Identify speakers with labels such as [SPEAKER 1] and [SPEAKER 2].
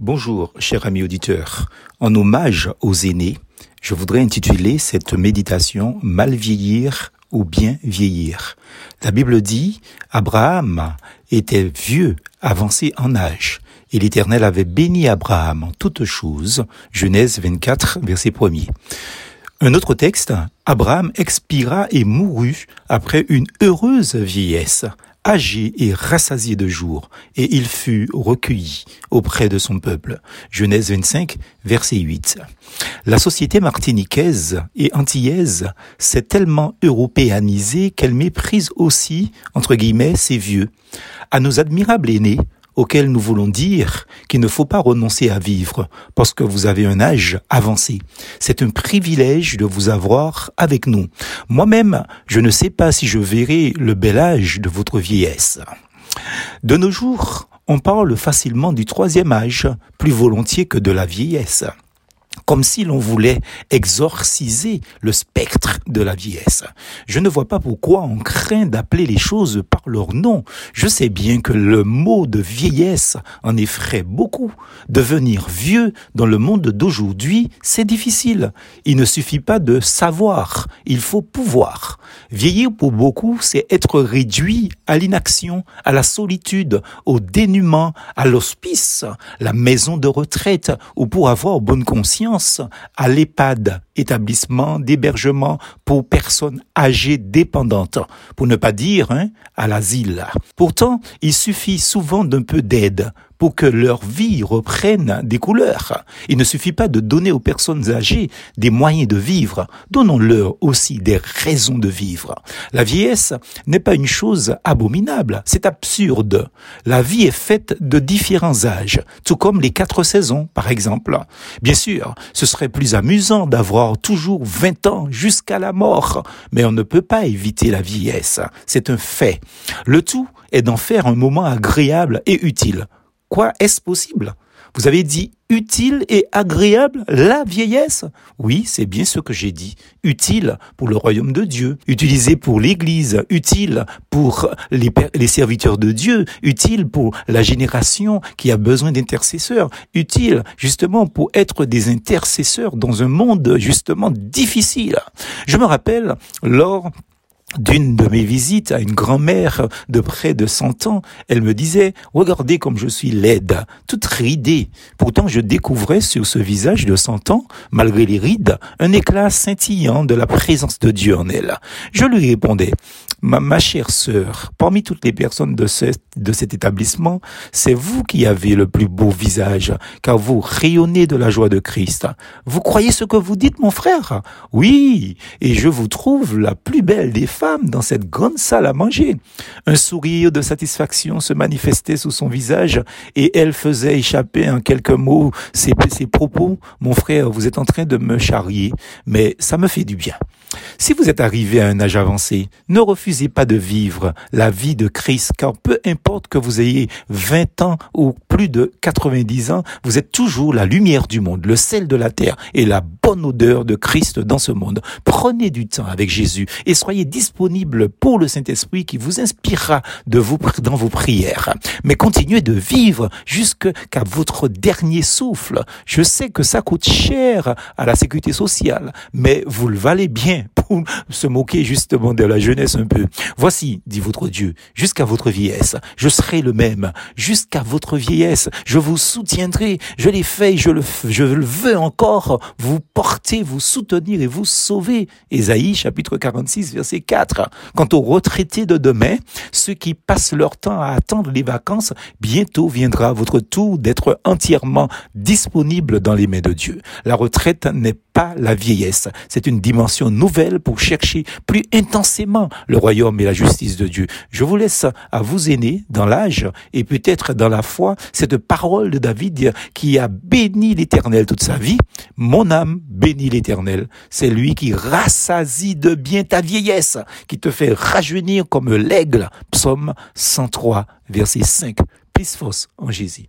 [SPEAKER 1] Bonjour, cher ami auditeur. En hommage aux aînés, je voudrais intituler cette méditation Mal vieillir ou bien vieillir. La Bible dit, Abraham était vieux, avancé en âge, et l'Éternel avait béni Abraham en toutes choses. Genèse 24, verset 1er. Un autre texte, Abraham expira et mourut après une heureuse vieillesse âgé et rassasié de jours, et il fut recueilli auprès de son peuple. Genèse 25, verset 8. La société martiniquaise et antillaise s'est tellement européanisée qu'elle méprise aussi, entre guillemets, ses vieux. À nos admirables aînés, auquel nous voulons dire qu'il ne faut pas renoncer à vivre parce que vous avez un âge avancé. C'est un privilège de vous avoir avec nous. Moi-même, je ne sais pas si je verrai le bel âge de votre vieillesse. De nos jours, on parle facilement du troisième âge, plus volontiers que de la vieillesse comme si l'on voulait exorciser le spectre de la vieillesse. Je ne vois pas pourquoi on craint d'appeler les choses par leur nom. Je sais bien que le mot de vieillesse en effraie beaucoup. Devenir vieux dans le monde d'aujourd'hui, c'est difficile. Il ne suffit pas de savoir, il faut pouvoir. Vieillir pour beaucoup, c'est être réduit à l'inaction, à la solitude, au dénuement, à l'hospice, la maison de retraite, ou pour avoir bonne conscience, à l'EHPAD, établissement d'hébergement pour personnes âgées dépendantes, pour ne pas dire hein, à l'asile. Pourtant, il suffit souvent d'un peu d'aide pour que leur vie reprenne des couleurs. Il ne suffit pas de donner aux personnes âgées des moyens de vivre, donnons-leur aussi des raisons de vivre. La vieillesse n'est pas une chose abominable, c'est absurde. La vie est faite de différents âges, tout comme les quatre saisons, par exemple. Bien sûr, ce serait plus amusant d'avoir toujours 20 ans jusqu'à la mort, mais on ne peut pas éviter la vieillesse, c'est un fait. Le tout est d'en faire un moment agréable et utile. Quoi est-ce possible? Vous avez dit utile et agréable la vieillesse? Oui, c'est bien ce que j'ai dit. Utile pour le royaume de Dieu, utilisé pour l'Église, utile pour les, les serviteurs de Dieu, utile pour la génération qui a besoin d'intercesseurs, utile justement pour être des intercesseurs dans un monde justement difficile. Je me rappelle lors d'une de mes visites à une grand-mère de près de 100 ans, elle me disait, regardez comme je suis laide, toute ridée. Pourtant, je découvrais sur ce visage de 100 ans, malgré les rides, un éclat scintillant de la présence de Dieu en elle. Je lui répondais, ma, ma chère sœur, parmi toutes les personnes de, ce, de cet établissement, c'est vous qui avez le plus beau visage, car vous rayonnez de la joie de Christ. Vous croyez ce que vous dites, mon frère? Oui, et je vous trouve la plus belle des dans cette grande salle à manger. Un sourire de satisfaction se manifestait sous son visage et elle faisait échapper en quelques mots ses, ses propos. Mon frère, vous êtes en train de me charrier, mais ça me fait du bien. Si vous êtes arrivé à un âge avancé, ne refusez pas de vivre la vie de Christ, car peu importe que vous ayez 20 ans ou plus de 90 ans, vous êtes toujours la lumière du monde, le sel de la terre et la bonne odeur de Christ dans ce monde. Prenez du temps avec Jésus et soyez disponible pour le Saint-Esprit qui vous inspirera dans vos prières. Mais continuez de vivre jusqu'à votre dernier souffle. Je sais que ça coûte cher à la sécurité sociale, mais vous le valez bien se moquer justement de la jeunesse un peu. Voici, dit votre Dieu, jusqu'à votre vieillesse, je serai le même. Jusqu'à votre vieillesse, je vous soutiendrai. Je l'ai fait, je le, je le veux encore vous porter, vous soutenir et vous sauver. Ésaïe chapitre 46 verset 4. Quant aux retraités de demain, ceux qui passent leur temps à attendre les vacances, bientôt viendra votre tour d'être entièrement disponible dans les mains de Dieu. La retraite n'est pas la vieillesse. C'est une dimension nouvelle pour chercher plus intensément le royaume et la justice de Dieu. Je vous laisse à vous aînés dans l'âge et peut-être dans la foi cette parole de David qui a béni l'éternel toute sa vie. Mon âme bénit l'éternel. C'est lui qui rassasie de bien ta vieillesse, qui te fait rajeunir comme l'aigle. Psaume 103, verset 5. Plus en Jésus.